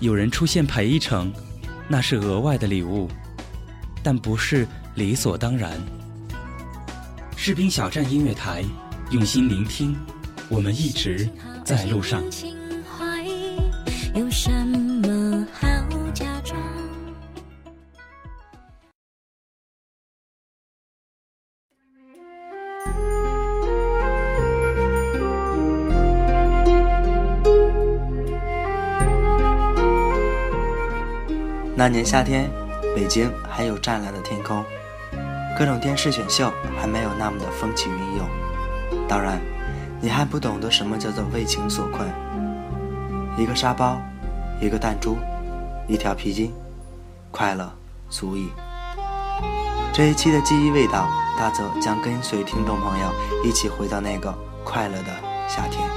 有人出现陪一程，那是额外的礼物，但不是理所当然。士兵小站音乐台，用心聆听，我们一直在路上。那年夏天，北京还有湛蓝的天空，各种电视选秀还没有那么的风起云涌。当然，你还不懂得什么叫做为情所困。一个沙包，一个弹珠，一条皮筋，快乐足矣。这一期的记忆味道，大泽将跟随听众朋友一起回到那个快乐的夏天。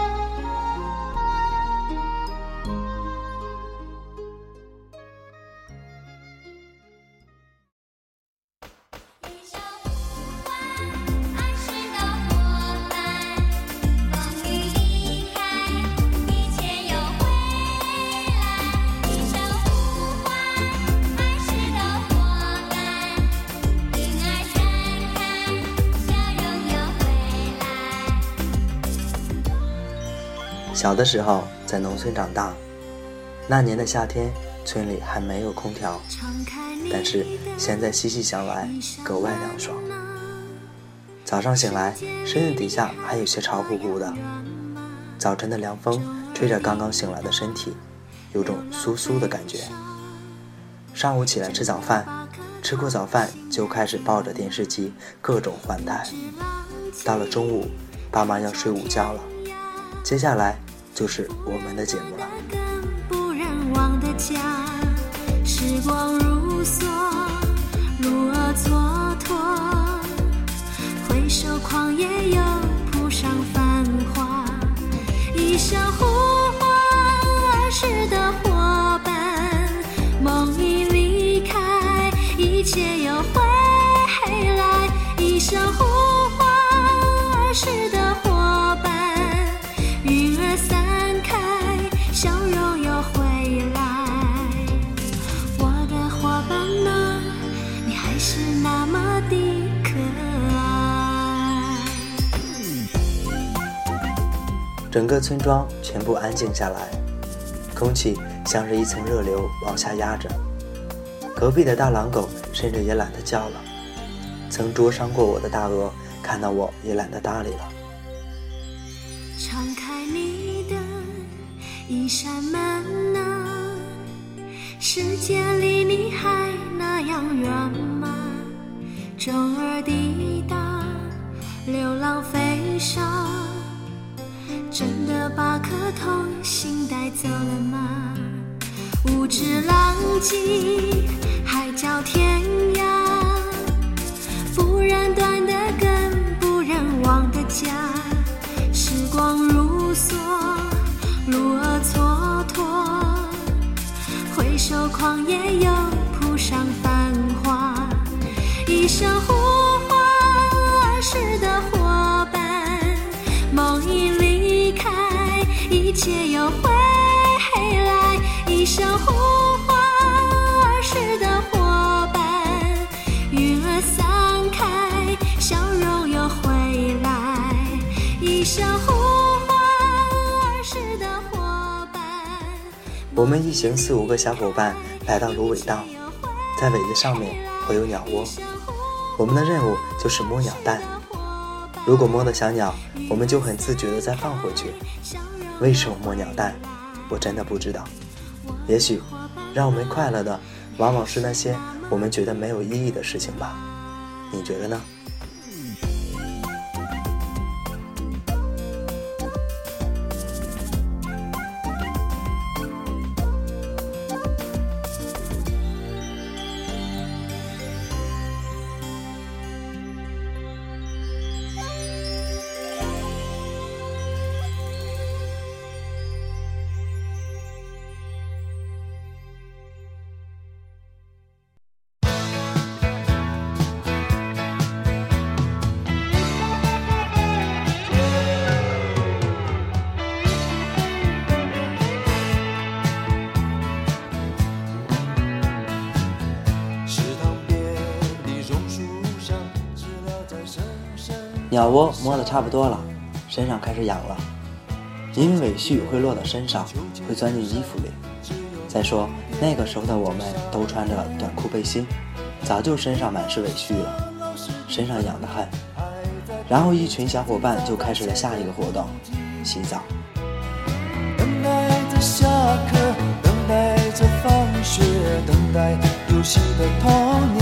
小的时候在农村长大，那年的夏天，村里还没有空调，但是现在细细想来，格外凉爽。早上醒来，身子底下还有些潮乎乎的，早晨的凉风吹着刚刚醒来的身体，有种酥酥的感觉。上午起来吃早饭，吃过早饭就开始抱着电视机各种换台。到了中午，爸妈要睡午觉了，接下来。就是我们的节目了。不忍忘的家，时光如梭，路儿蹉跎，回首旷野又铺上繁华，一声呼唤儿时的整个村庄全部安静下来，空气像是一层热流往下压着。隔壁的大狼狗甚至也懒得叫了。曾灼伤过我的大鹅看到我也懒得搭理了。敞开你的一扇门啊，世界离你还那样远吗？钟儿滴答，流浪飞沙。真的把颗童心带走了吗？无知浪迹海角天涯，不忍断的根，不忍忘的家。时光如梭，路儿蹉跎，回首旷野又一声呼唤儿时的伙伴。我们一行四五个小伙伴来到芦苇荡，在苇子上面会有鸟窝，我们的任务就是摸鸟蛋。如果摸到小鸟，我们就很自觉的再放回去。为什么摸鸟蛋？我真的不知道。也许，让我们快乐的，往往是那些我们觉得没有意义的事情吧。你觉得呢？鸟窝摸得差不多了，身上开始痒了，因为尾絮会落到身上，会钻进衣服里。再说那个时候的我们都穿着短裤背心，早就身上满是尾絮了，身上痒得很。然后一群小伙伴就开始了下一个活动——洗澡。等待着下课，等待着放学，等待游戏的童年。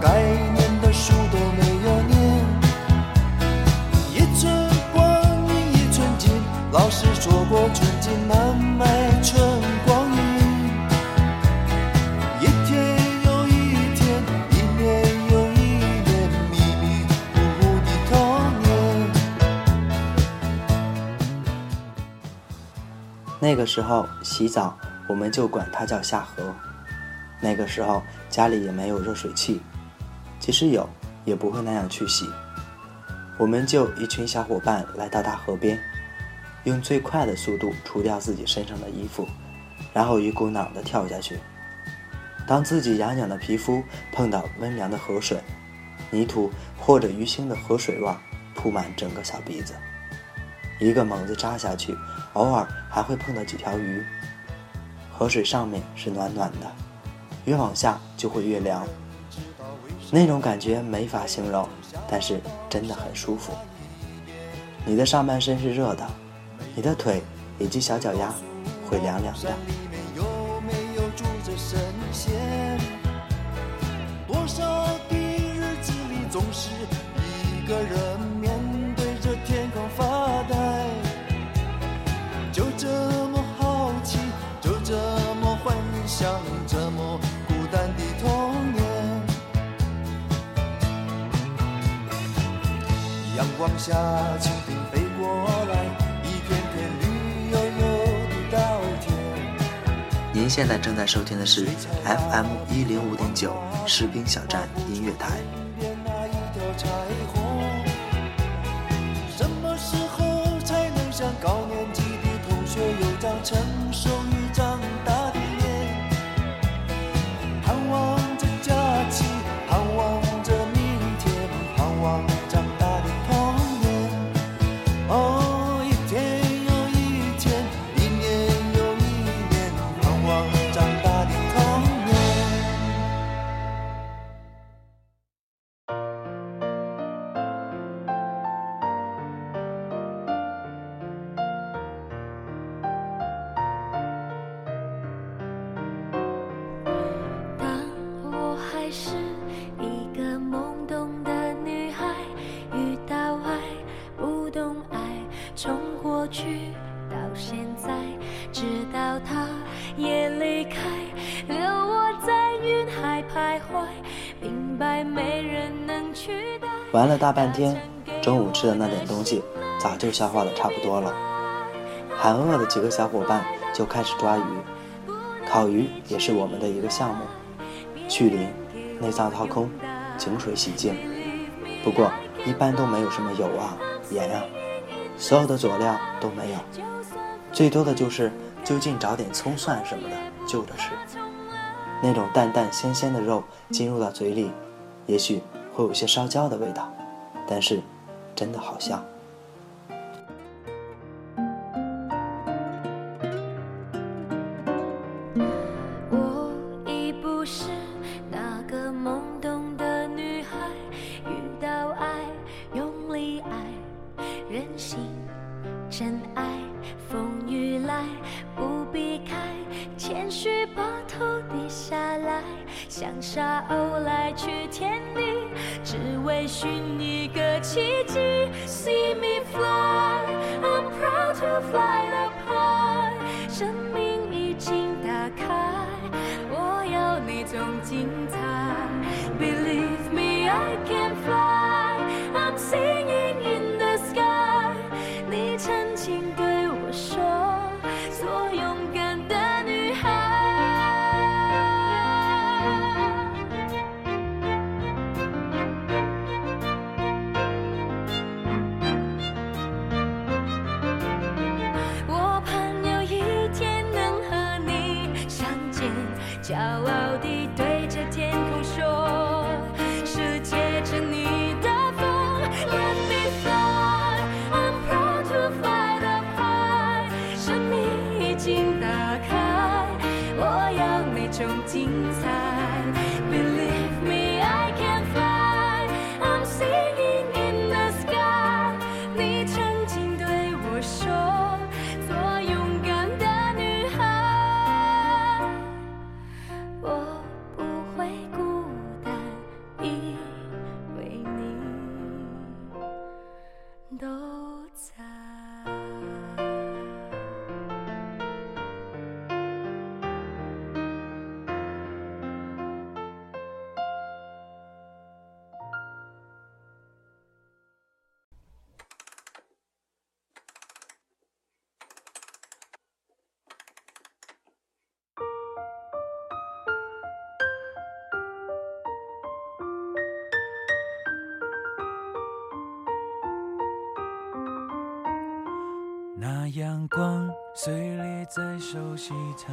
概念的书都没有念，一寸光阴一寸金。老师说过，寸金难买春光阴。一天又一天，一年又一年，迷迷糊糊的童年。那个时候洗澡，我们就管它叫下河。那个时候家里也没有热水器。即使有，也不会那样去洗。我们就一群小伙伴来到大河边，用最快的速度除掉自己身上的衣服，然后一股脑的跳下去。当自己痒痒的皮肤碰到温凉的河水，泥土或者鱼腥的河水味铺满整个小鼻子，一个猛子扎下去，偶尔还会碰到几条鱼。河水上面是暖暖的，越往下就会越凉。那种感觉没法形容，但是真的很舒服。你的上半身是热的，你的腿以及小脚丫会凉凉的。就这么好奇，就这么幻想，下，蜻蜓飞过来，一片片绿油油的稻田。您现在正在收听的是 FM 一零五点九士兵小站音乐台。是一个懵懂的女孩遇到爱不懂爱从过去到现在。直到他也离开，留我在云海徘徊，明白没人能取代。玩了大半天，中午吃的那点东西早就消化的差不多了。喊饿的几个小伙伴就开始抓鱼，烤鱼也是我们的一个项目。去鳞、内脏掏空、井水洗净。不过一般都没有什么油啊、盐啊，所有的佐料都没有，最多的就是就近找点葱蒜什么的就着吃。那种淡淡鲜鲜的肉进入到嘴里，也许会有些烧焦的味道，但是真的好香。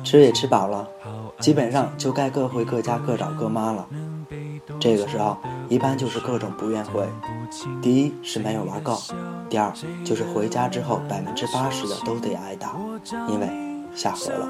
吃也吃饱了，基本上就该各回各家各找各妈了。这个时候一般就是各种不愿回，第一是没有玩够，第二就是回家之后百分之八十的都得挨打，因为下河了。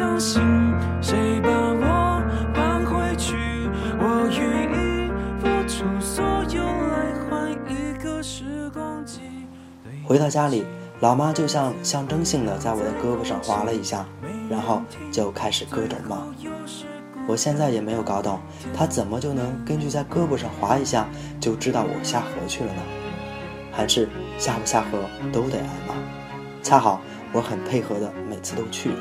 好后悔，好伤心，谁把我放回去？我愿意付出所有来换一个时光机。回到家里，老妈就像象征性的在我的胳膊上划了一下，然后就开始各种骂。我现在也没有搞懂，她怎么就能根据在胳膊上划一下就知道我下河去了呢？还是下不下河都得挨骂？恰好我很配合的，每次都去了。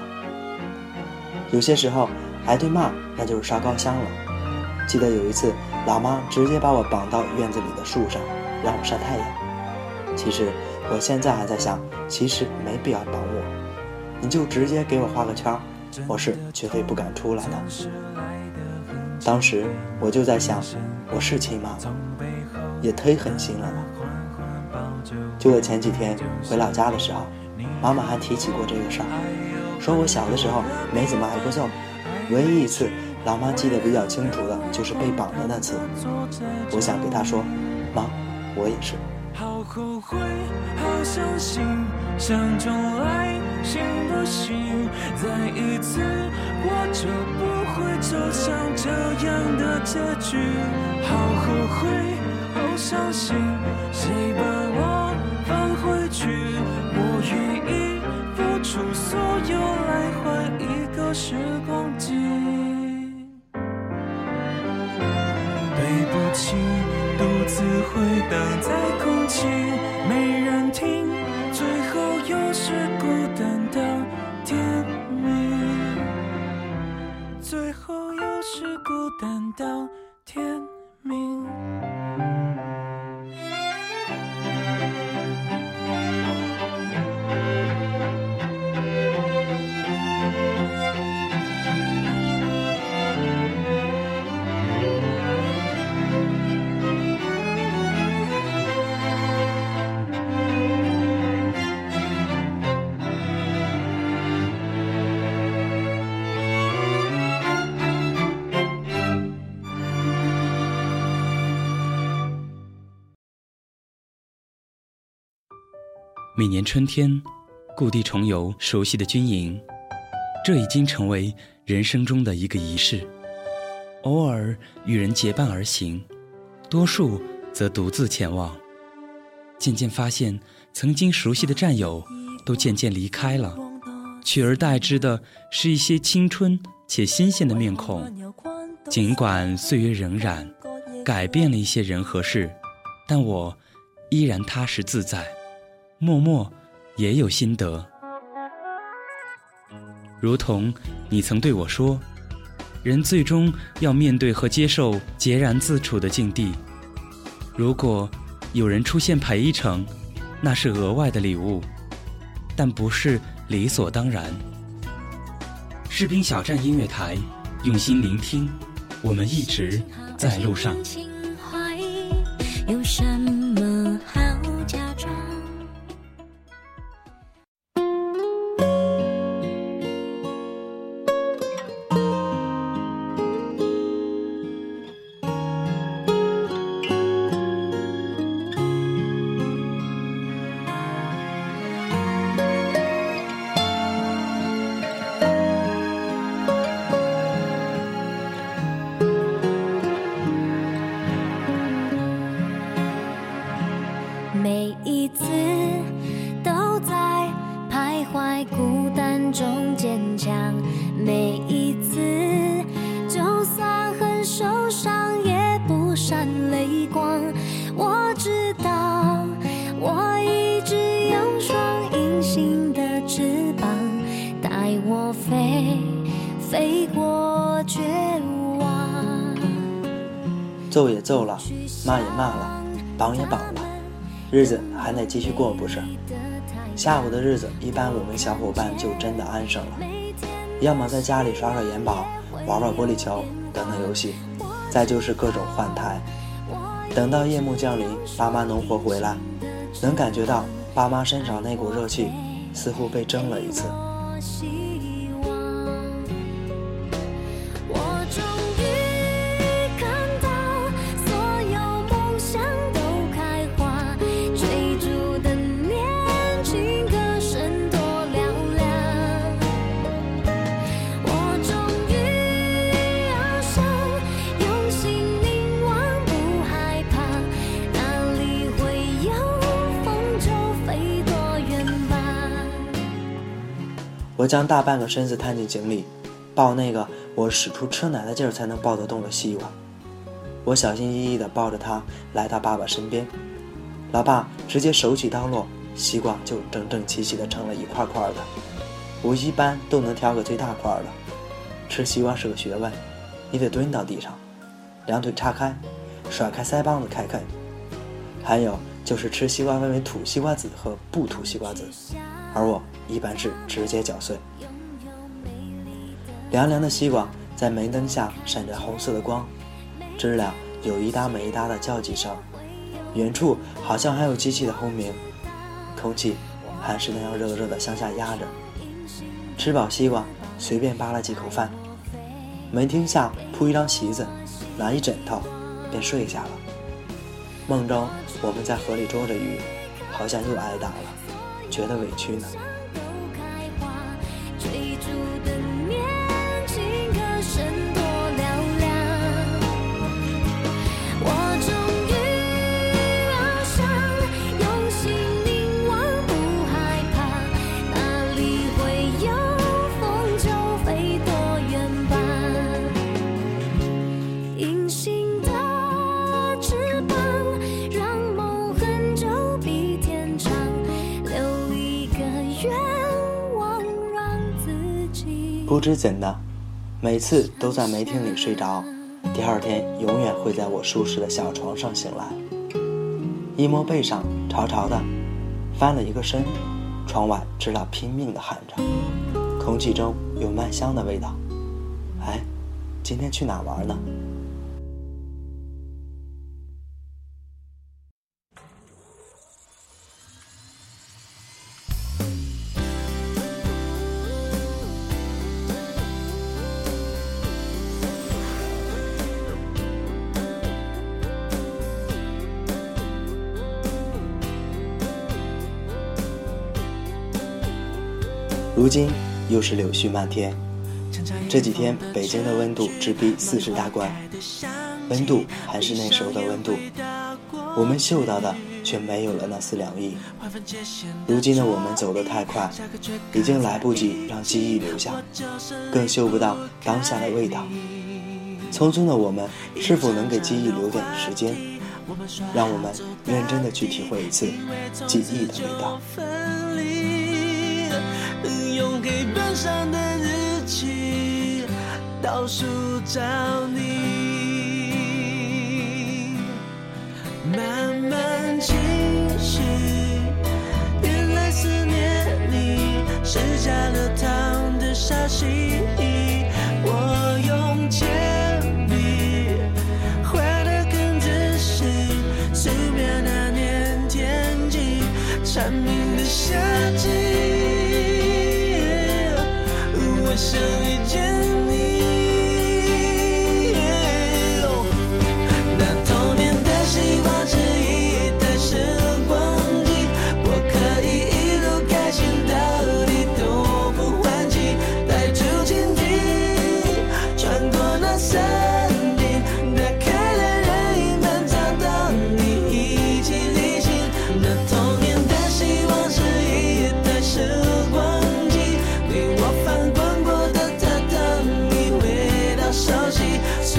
有些时候挨顿骂，那就是烧高香了。记得有一次，老妈直接把我绑到院子里的树上，让我晒太阳。其实我现在还在想，其实没必要绑我，你就直接给我画个圈，我是绝对不敢出来的。当时我就在想，我是亲妈？也忒狠心了吧。就在前几天回老家的时候，妈妈还提起过这个事儿，说我小的时候没怎么挨过揍，唯一一次，老妈记得比较清楚的就是被绑的那次。我想给她说：“妈，我也是。”好后悔，好伤心，想重来，信不信再一次活着不会走向这样的结局？好后悔，好伤心，谁把我放回去？我愿意出所有来换一个时光机。对不起，独自回荡在空气，没人听，最后又是孤单到天明，最后又是孤单到每年春天，故地重游熟悉的军营，这已经成为人生中的一个仪式。偶尔与人结伴而行，多数则独自前往。渐渐发现，曾经熟悉的战友都渐渐离开了，取而代之的是一些青春且新鲜的面孔。尽管岁月荏苒，改变了一些人和事，但我依然踏实自在。默默也有心得，如同你曾对我说：“人最终要面对和接受孑然自处的境地。如果有人出现陪一程，那是额外的礼物，但不是理所当然。”士兵小站音乐台，用心聆听，我们一直在路上。揍也揍了，骂也骂了，绑也绑了，日子还得继续过不是？下午的日子，一般我们小伙伴就真的安生了，要么在家里耍耍元宝，玩玩玻璃球等等游戏，再就是各种换台。等到夜幕降临，爸妈农活回来，能感觉到爸妈身上那股热气，似乎被蒸了一次。将大半个身子探进井里，抱那个我使出吃奶的劲儿才能抱得动的西瓜。我小心翼翼地抱着它来到爸爸身边，老爸直接手起刀落，西瓜就整整齐齐地成了一块块的。我一般都能挑个最大块的。吃西瓜是个学问，你得蹲到地上，两腿叉开，甩开腮帮子开啃。还有就是吃西瓜分为吐西瓜籽和不吐西瓜籽，而我一般是直接搅碎。凉凉的西瓜在煤灯下闪着红色的光，知了有一搭没一搭的叫几声，远处好像还有机器的轰鸣，空气还是那样热热的向下压着。吃饱西瓜，随便扒了几口饭，门厅下铺一张席子，拿一枕头，便睡下了。梦中我们在河里捉着鱼，好像又挨打了，觉得委屈呢。不知怎的，每次都在煤厅里睡着，第二天永远会在我舒适的小床上醒来。一摸背上潮潮的，翻了一个身，窗外知了拼命的喊着，空气中有麦香的味道。哎，今天去哪玩呢？如今又是柳絮漫天，这几天北京的温度直逼四十大关，温度还是那时候的温度，我们嗅到的却没有了那丝凉意。如今的我们走得太快，已经来不及让记忆留下，更嗅不到当下的味道。匆匆的我们，是否能给记忆留点时间，让我们认真的去体会一次记忆的味道？用黑板上的日期倒数找你，慢慢清晰。原来思念你是加了糖的沙溪，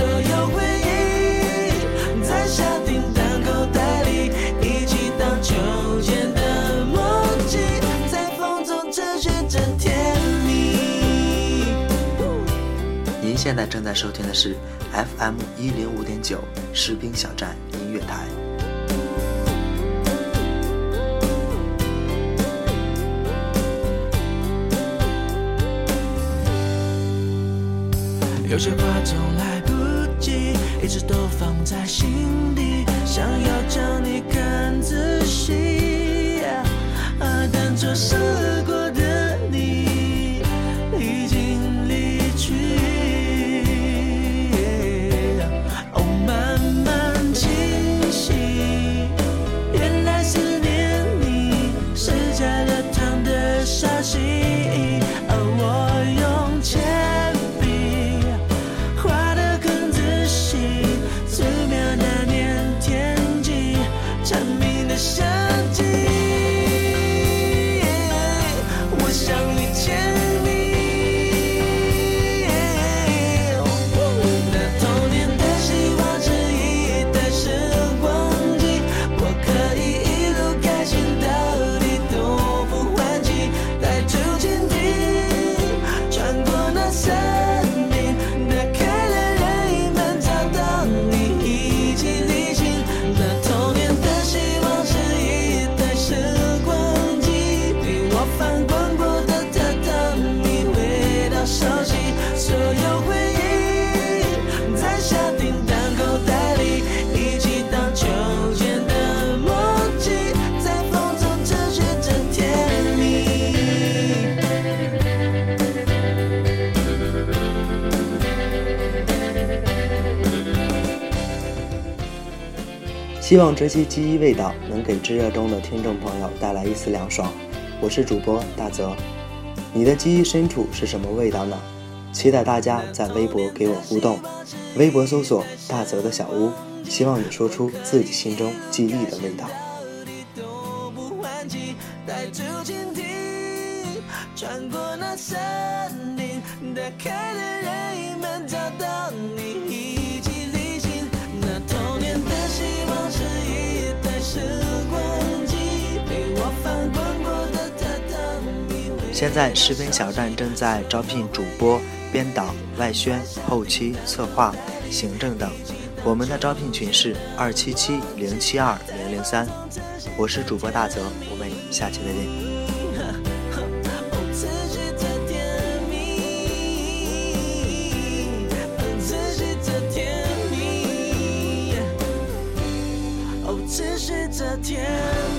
所有回忆在下订单口袋里，一起荡秋千的默契，在风中持续着甜蜜。您现在正在收听的是 FM 一零五点九士兵小站音乐台。有些话总来一直都放在心底，想要将你看仔细。啊，但错失过希望这期记忆味道能给炙热中的听众朋友带来一丝凉爽。我是主播大泽，你的记忆深处是什么味道呢？期待大家在微博给我互动，微博搜索大泽的小屋，希望你说出自己心中记忆的味道。穿过那森林，打开的人们找到你，现在视频小站正在招聘主播、编导、外宣、后期、策划、行政等。我们的招聘群是二七七零七二零零三。我是主播大泽，我们下期再见。这天。